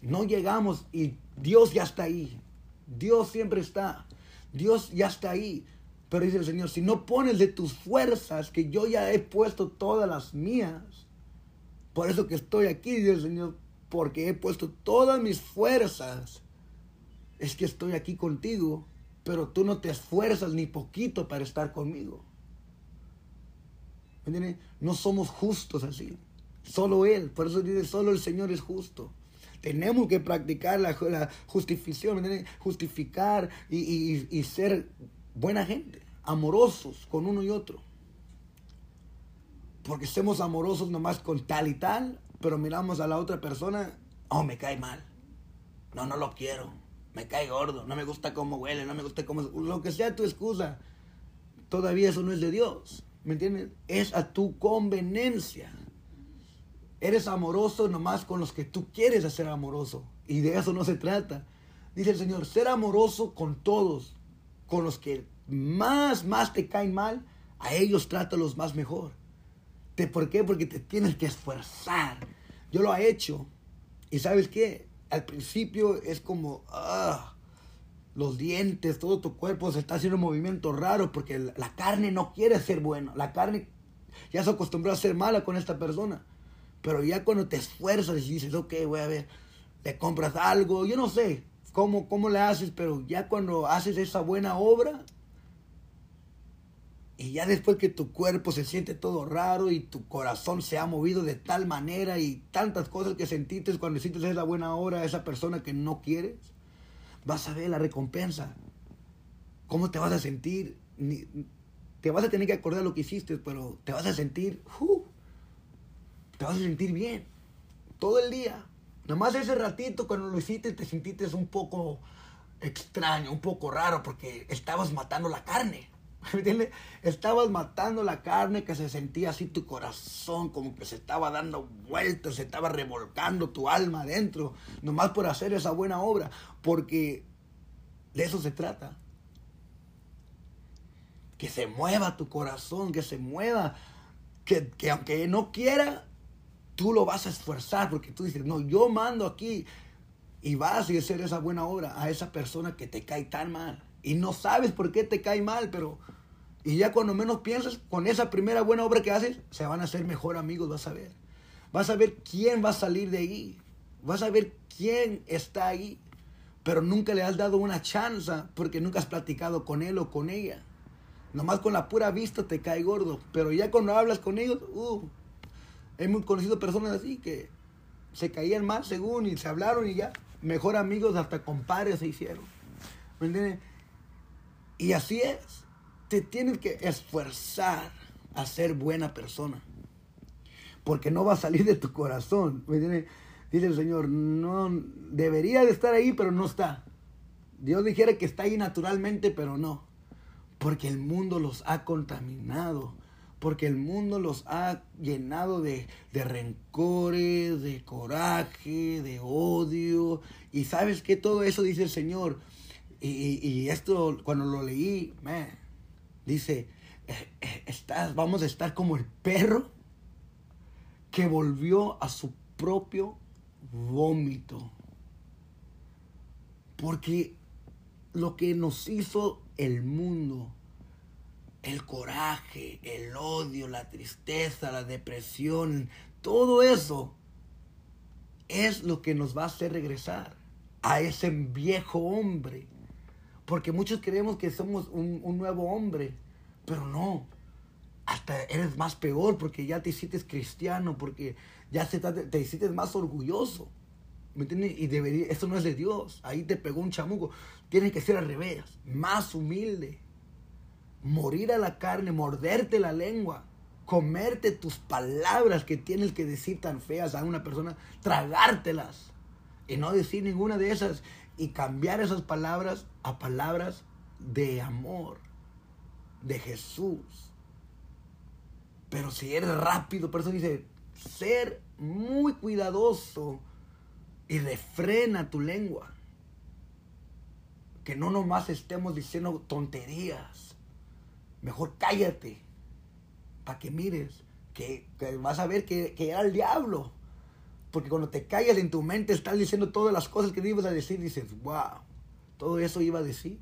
No llegamos y Dios ya está ahí. Dios siempre está. Dios ya está ahí. Pero dice el Señor, si no pones de tus fuerzas, que yo ya he puesto todas las mías, Por eso que estoy aquí, dice el Señor, porque he puesto todas mis fuerzas. Es que estoy aquí contigo, pero tú no te esfuerzas ni poquito para estar conmigo. No somos justos así. Solo Él. Por eso dice, solo el Señor es justo. Tenemos que practicar la, justificación, justificar y, ser buena gente, amorosos con uno y otro. Porque somos amorosos nomás con tal y tal, pero miramos a la otra persona, oh, me cae mal. No, no lo quiero. Me cae gordo, no me gusta cómo huele, no me gusta cómo... Lo que sea tu excusa, todavía eso no es de Dios. ¿Me entiendes? Es a tu conveniencia. Eres amoroso nomás con los que tú quieres hacer amoroso. Y de eso no se trata. Dice el Señor, ser amoroso con todos. Con los que más, más te caen mal, a ellos trátalos más mejor. ¿Por qué? Porque te tienes que esforzar. Yo lo he hecho. Y sabes qué? Al principio es como, ah, los dientes, todo tu cuerpo se está haciendo un movimiento raro porque la carne no quiere ser buena. La carne ya se acostumbró a ser mala con esta persona. Pero ya cuando te esfuerzas y dices, ok, voy a ver, te compras algo, yo no sé cómo, cómo le haces, pero ya cuando haces esa buena obra, y ya después que tu cuerpo se siente todo raro y tu corazón se ha movido de tal manera y tantas cosas que sentiste cuando hiciste esa buena obra a esa persona que no quieres, vas a ver la recompensa. ¿Cómo te vas a sentir? te vas a tener que acordar lo que hiciste, pero te vas a sentir, uh, te vas a sentir bien. Todo el día. Nomás ese ratito cuando lo hiciste te sentiste un poco extraño, un poco raro, porque estabas matando la carne. [laughs] ¿Me entiendes? Estabas matando la carne que se sentía así tu corazón, como que se estaba dando vueltas, se estaba revolcando tu alma adentro, nomás por hacer esa buena obra, porque de eso se trata. Que se mueva tu corazón, que se mueva, que, que aunque no quiera, tú lo vas a esforzar porque tú dices, no, yo mando aquí y vas a hacer esa buena obra a esa persona que te cae tan mal. Y no sabes por qué te cae mal, pero... Y ya cuando menos piensas, con esa primera buena obra que haces, se van a hacer mejor amigos, vas a ver. Vas a ver quién va a salir de ahí. Vas a ver quién está ahí. Pero nunca le has dado una chance porque nunca has platicado con él o con ella. Nomás con la pura vista te cae gordo. Pero ya cuando hablas con ellos, uh, Hemos conocido personas así que se caían mal según y se hablaron y ya, mejor amigos, hasta compadres se hicieron. ¿Me entiendes? Y así es. Te tienes que esforzar a ser buena persona. Porque no va a salir de tu corazón. ¿Me entiendes? Dice el Señor, no, debería de estar ahí, pero no está. Dios dijera que está ahí naturalmente, pero no. Porque el mundo los ha contaminado porque el mundo los ha llenado de, rencores, de coraje, de odio. Y sabes que todo eso dice el Señor. Y, esto cuando lo leí, dice, eh, eh, vamos a estar como el perro que volvió a su propio vómito. Porque lo que nos hizo el mundo el coraje, el odio, la tristeza, la depresión, todo eso es lo que nos va a hacer regresar a ese viejo hombre. Porque muchos creemos que somos un, nuevo hombre, pero no. Hasta eres más peor porque ya te hiciste cristiano, porque ya te, te hiciste más orgulloso. ¿Me entiendes? Y debería, eso no es de Dios. Ahí te pegó un chamuco. Tienes que ser al revés, más humilde morir a la carne, morderte la lengua, comerte tus palabras que tienes que decir tan feas a una persona, tragártelas y no decir ninguna de esas y cambiar esas palabras a palabras de amor, de Jesús. Pero si eres rápido, por eso dice, ser muy cuidadoso y refrena tu lengua. Que no nomás estemos diciendo tonterías mejor cállate, para que mires, que, vas a ver que, era el diablo. Porque cuando te callas en tu mente estás diciendo todas las cosas que ibas a decir, dices, wow, todo eso iba a decir.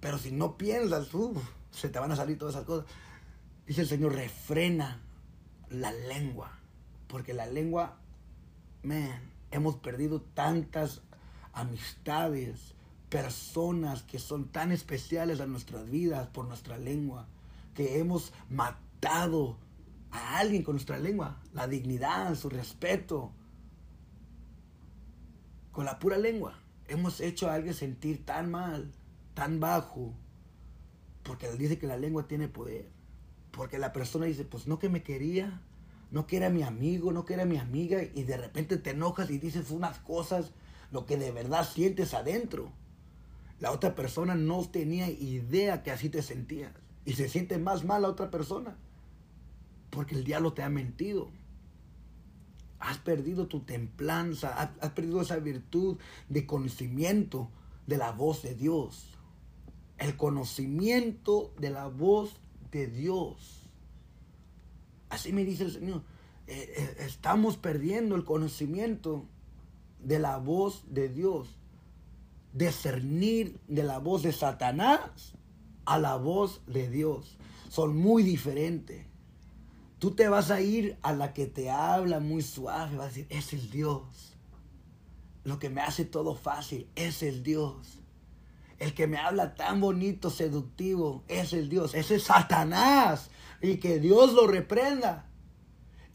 Pero si no piensas, se te van a salir todas esas cosas. Dice el Señor, refrena la lengua. Porque la lengua, man, hemos perdido tantas amistades, personas que son tan especiales a nuestras vidas por nuestra lengua, que hemos matado a alguien con nuestra lengua, la dignidad, su respeto, con la pura lengua. Hemos hecho a alguien sentir tan mal, tan bajo, porque dice que la lengua tiene poder. Porque la persona dice, pues no que me quería, no que era mi amigo, no que era mi amiga, y de repente te enojas y dices unas cosas, lo que de verdad sientes adentro. La otra persona no tenía idea que así te sentías. Y se siente más mal la otra persona. Porque el diablo te ha mentido. Has perdido tu templanza, has, perdido esa virtud de conocimiento de la voz de Dios. El conocimiento de la voz de Dios. Así me dice el Señor. Eh, eh, estamos perdiendo el conocimiento de la voz de Dios. Discernir de la voz de Satanás a la voz de Dios. Son muy diferentes. Tú te vas a ir a la que te habla muy suave, vas a decir, es el Dios. Lo que me hace todo fácil es el Dios. El que me habla tan bonito, seductivo, es el Dios. Ese es Satanás. Y que Dios lo reprenda.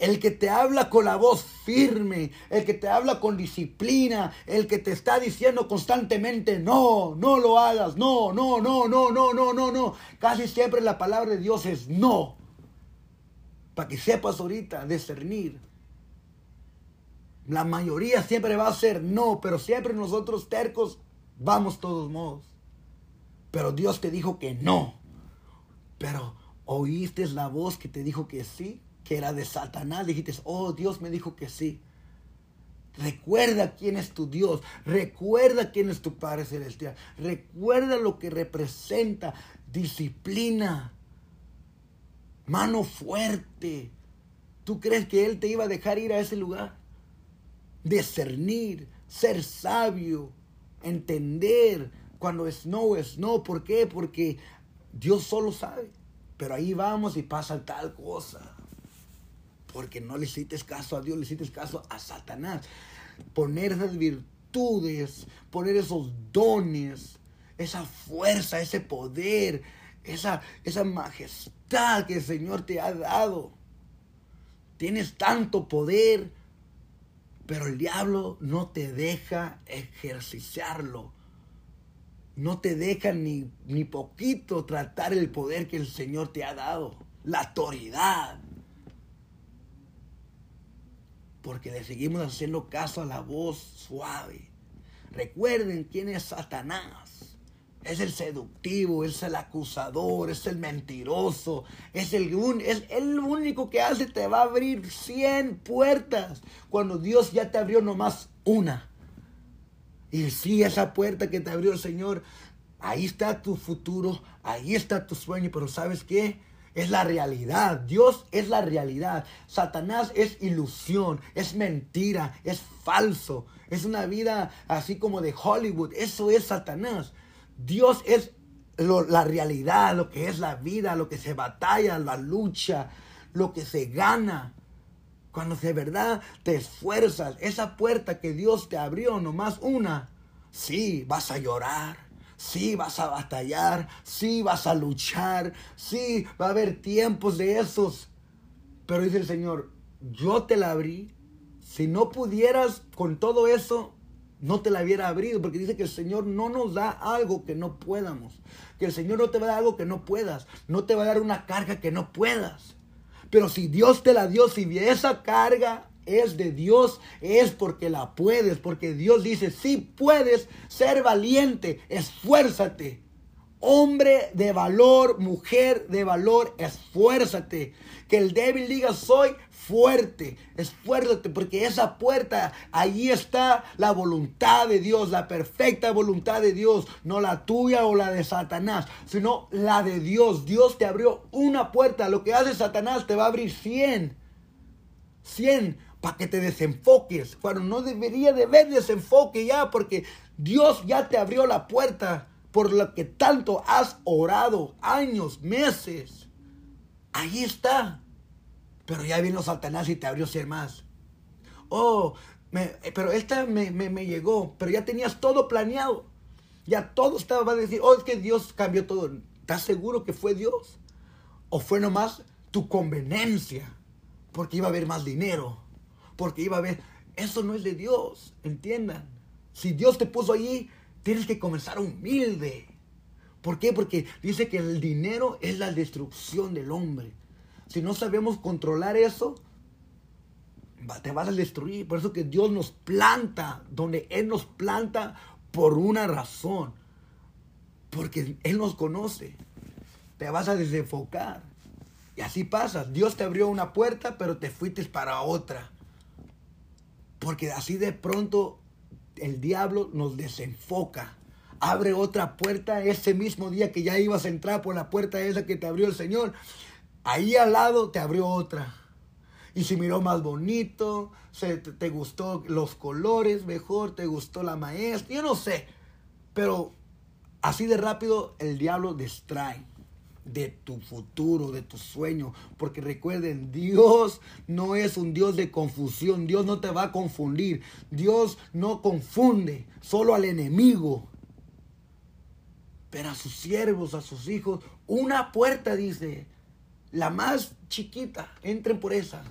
El que te habla con la voz firme, el que te habla con disciplina, el que te está diciendo constantemente, no, no lo hagas, no, no, no, no, no, no, no, no. Casi siempre la palabra de Dios es no. Para que sepas ahorita discernir. La mayoría siempre va a ser no, pero siempre nosotros tercos vamos todos modos. Pero Dios te dijo que no. Pero oíste la voz que te dijo que sí era de Satanás, dijiste, oh, Dios me dijo que sí. Recuerda quién es tu Dios, recuerda quién es tu Padre Celestial, recuerda lo que representa disciplina, mano fuerte. ¿Tú crees que Él te iba a dejar ir a ese lugar? Discernir, ser sabio, entender cuando es no, es no. ¿Por qué? Porque Dios solo sabe. Pero ahí vamos y pasa tal cosa. Porque no le hiciste caso a Dios, le hiciste caso a Satanás. Poner esas virtudes, poner esos dones, esa fuerza, ese poder, esa, esa majestad que el Señor te ha dado. Tienes tanto poder, pero el diablo no te deja ejercitarlo. No te deja ni, ni poquito tratar el poder que el Señor te ha dado. La autoridad porque le seguimos haciendo caso a la voz suave. Recuerden quién es Satanás. Es el seductivo, es el acusador, es el mentiroso, es el, es el único que hace, te va a abrir 100 puertas cuando Dios ya te abrió nomás una. Y sí, esa puerta que te abrió el Señor, ahí está tu futuro, ahí está tu sueño, pero ¿sabes qué? Es la realidad. Dios es la realidad. Satanás es ilusión, es mentira, es falso. Es una vida así como de Hollywood. Eso es Satanás. Dios es la realidad, lo que es la vida, lo que se batalla, la lucha, lo que se gana. Cuando de verdad te esfuerzas, esa puerta que Dios te abrió, nomás una, sí, vas a llorar, Sí vas a batallar, sí vas a luchar, sí va a haber tiempos de esos. Pero dice el Señor, yo te la abrí. Si no pudieras con todo eso, no te la hubiera abrido, porque dice que el Señor no nos da algo que no podamos, que el Señor no te va a dar algo que no puedas, no te va a dar una carga que no puedas. Pero si Dios te la dio, si esa carga es de Dios, es porque la puedes, porque Dios dice, si puedes ser valiente, esfuérzate. Hombre de valor, mujer de valor, esfuérzate. Que el débil diga, soy fuerte, esfuérzate, porque esa puerta, ahí está la voluntad de Dios, la perfecta voluntad de Dios, no la tuya o la de Satanás, sino la de Dios. Dios te abrió una puerta, lo que hace Satanás te va a abrir cien. Cien para que te desenfoques, cuando no debería de haber desenfoque ya, porque Dios ya te abrió la puerta por lo que tanto has orado, años, meses. Ahí está. Pero ya vino Satanás y te abrió ser más. Oh, pero esta me, me, llegó, pero ya tenías todo planeado. Ya todo estaba, a decir, oh, es que Dios cambió todo. ¿Estás seguro que fue Dios? ¿O fue nomás tu conveniencia? Porque iba a haber más dinero. Porque iba a haber... Eso no es de Dios, entiendan. Si Dios te puso allí, tienes que comenzar humilde. ¿Por qué? Porque dice que el dinero es la destrucción del hombre. Si no sabemos controlar eso, te vas a destruir. Por eso que Dios nos planta donde Él nos planta por una razón. Porque Él nos conoce. Te vas a desenfocar. Y así pasa. Dios te abrió una puerta, pero te fuiste para otra. Porque así de pronto el diablo nos desenfoca. Abre otra puerta ese mismo día que ya ibas a entrar por la puerta esa que te abrió el Señor. Ahí al lado te abrió otra. Y si miró más bonito, se, te, te gustó los colores mejor, te gustó la maestra, yo no sé. Pero así de rápido el diablo distrae de tu futuro, de tu sueño. Porque recuerden, Dios no es un Dios de confusión. Dios no te va a confundir. Dios no confunde solo al enemigo. Pero a sus siervos, a sus hijos, una puerta dice, la más chiquita, entren por esa.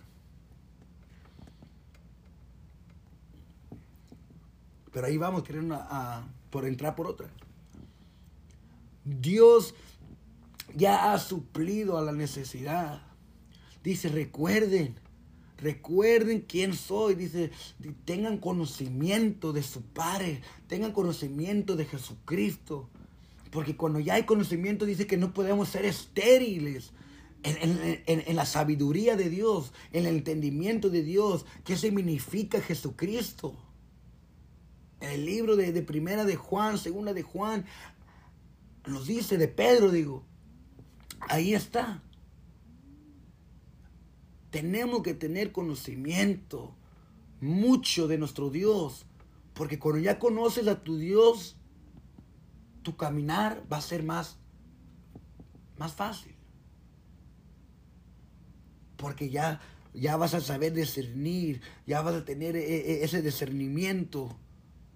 Pero ahí vamos, queriendo a, por entrar por otra. Dios ya ha suplido a la necesidad. Dice, recuerden, recuerden quién soy. Dice, tengan conocimiento de su Padre, tengan conocimiento de Jesucristo. Porque cuando ya hay conocimiento dice que no podemos ser estériles. En, la sabiduría de Dios, en el entendimiento de Dios, qué significa Jesucristo. En el libro de, de primera de Juan, segunda de Juan, nos dice de Pedro, digo, Ahí está. Tenemos que tener conocimiento mucho de nuestro Dios, porque cuando ya conoces a tu Dios, tu caminar va a ser más, más fácil. Porque ya, ya vas a saber discernir, ya vas a tener e, e, ese discernimiento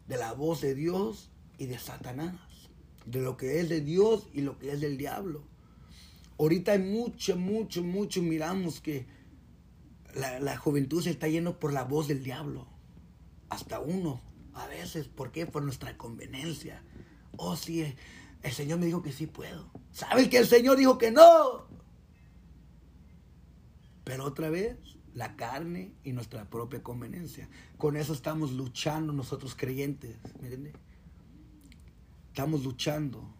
de la voz de Dios y de Satanás, de lo que es de Dios y lo que es del diablo. Ahorita hay mucho, mucho, mucho, miramos que la, juventud se está yendo por la voz del diablo. Hasta uno, a veces. ¿Por qué? Por nuestra conveniencia. Oh, sí, el Señor me dijo que sí puedo. ¿Sabes que el Señor dijo que no? Pero otra vez, la carne y nuestra propia conveniencia. Con eso estamos luchando nosotros creyentes. ¿Me Estamos luchando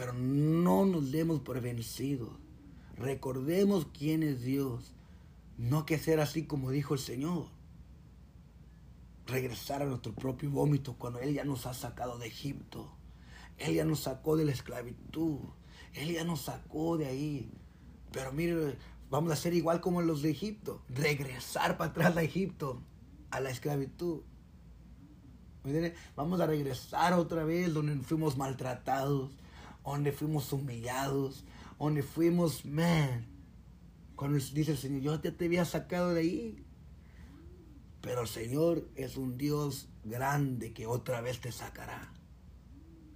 pero no nos demos por vencidos. Recordemos quién es Dios. No que ser así como dijo el Señor. Regresar a nuestro propio vómito cuando Él ya nos ha sacado de Egipto. Él ya nos sacó de la esclavitud. Él ya nos sacó de ahí. Pero mire, vamos a ser igual como los de Egipto. Regresar para atrás a Egipto, a la esclavitud. Vamos a regresar otra vez donde fuimos maltratados, donde fuimos humillados, donde fuimos, man. Cuando dice el Señor, yo ya te había sacado de ahí. Pero el Señor es un Dios grande que otra vez te sacará.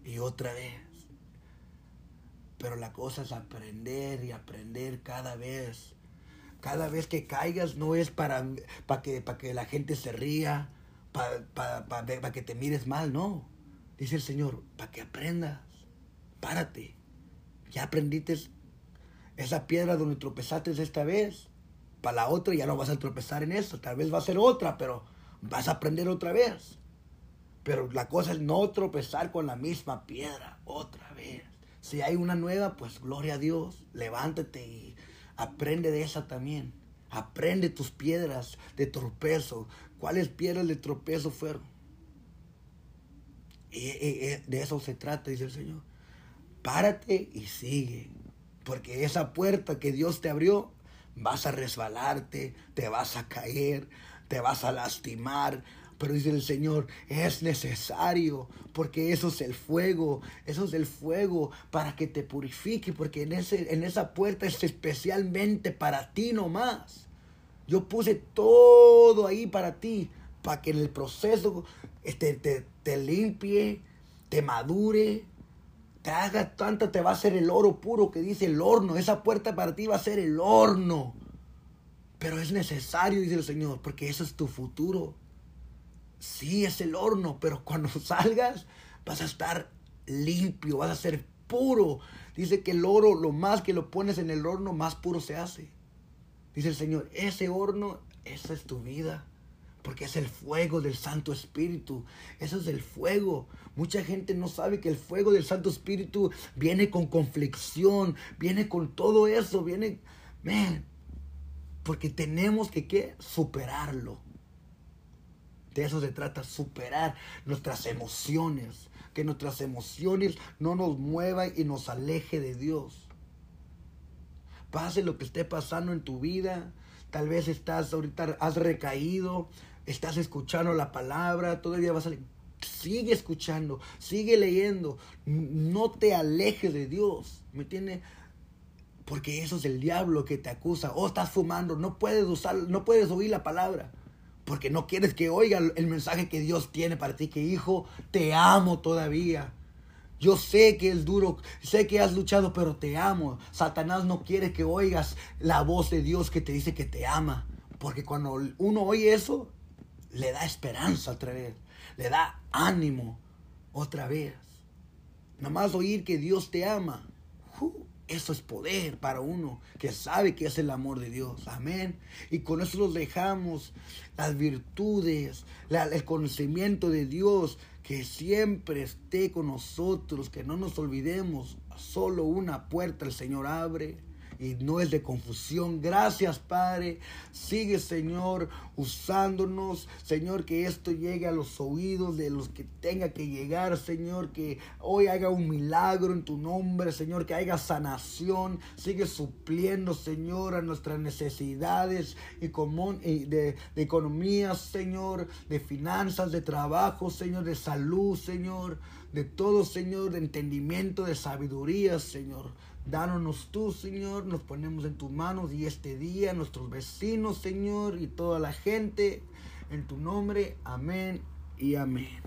Y otra vez. Pero la cosa es aprender y aprender cada vez. Cada vez que caigas no es para, para, que, para que la gente se ría, para, para, para que te mires mal, no. Dice el Señor, para que aprendas párate. Ya aprendiste esa piedra donde tropezaste esta vez. Para la otra ya no vas a tropezar en eso. Tal vez va a ser otra, pero vas a aprender otra vez. Pero la cosa es no tropezar con la misma piedra otra vez. Si hay una nueva, pues gloria a Dios. Levántate y aprende de esa también. Aprende tus piedras de tropezo. ¿Cuáles piedras de tropezo fueron? Y, de eso se trata, dice el Señor párate y sigue. Porque esa puerta que Dios te abrió, vas a resbalarte, te vas a caer, te vas a lastimar, Pero dice el Señor, es necesario, porque eso es el fuego, eso es el fuego para que te purifique, porque en, ese, en esa puerta es especialmente para ti nomás. Yo puse todo ahí para ti, para que en el proceso este, te, te limpie, te madure, te haga tanto, te va a ser el oro puro que dice el horno. Esa puerta para ti va a ser el horno. Pero es necesario, dice el Señor, porque eso es tu futuro. Sí, es el horno, pero cuando [laughs] salgas vas a estar limpio, vas a ser puro. Dice que el oro, lo más que lo pones en el horno, más puro se hace. Dice el Señor, ese horno, esa es tu vida. Porque es el fuego del Santo Espíritu. Eso es el fuego. Mucha gente no sabe que el fuego del Santo Espíritu viene con conflicción, viene con todo eso, viene... Man, porque tenemos que ¿qué? superarlo. De eso se trata, superar nuestras emociones. Que nuestras emociones no nos muevan y nos aleje de Dios. Pase lo que esté pasando en tu vida. Tal vez estás ahorita, has recaído, estás escuchando la palabra, todavía vas a... Sigue escuchando, sigue leyendo, no te alejes de Dios, ¿me entiendes? Porque eso es el diablo que te acusa. Oh, estás fumando, no puedes usar, no puedes oír la palabra. Porque no quieres que oiga el mensaje que Dios tiene para ti, que hijo, te amo todavía. Yo sé que es duro, sé que has luchado, pero te amo. Satanás no quiere que oigas la voz de Dios que te dice que te ama. Porque cuando uno oye eso, le da esperanza otra vez, le da ánimo otra vez. Nada más oír que Dios te ama. eso es poder para uno que sabe que es el amor de Dios. Amén. Y con eso los dejamos. Las virtudes, el conocimiento de Dios, que siempre esté con nosotros, que no nos olvidemos. Solo una puerta el Señor abre y no es de confusión. Gracias, Padre. Sigue, Señor, usándonos. Señor, que esto llegue a los oídos de los que tenga que llegar, Señor. Que hoy haga un milagro en tu nombre, Señor. Que haya sanación. Sigue supliendo, Señor, a nuestras necesidades y de economía, Señor. De finanzas, de trabajo, Señor. De salud, Señor. De todo, Señor. De entendimiento, de sabiduría, Señor. Dánonos tú, Señor, nos ponemos en tus manos y este día nuestros vecinos, Señor, y toda la gente, en tu nombre, amén y amén.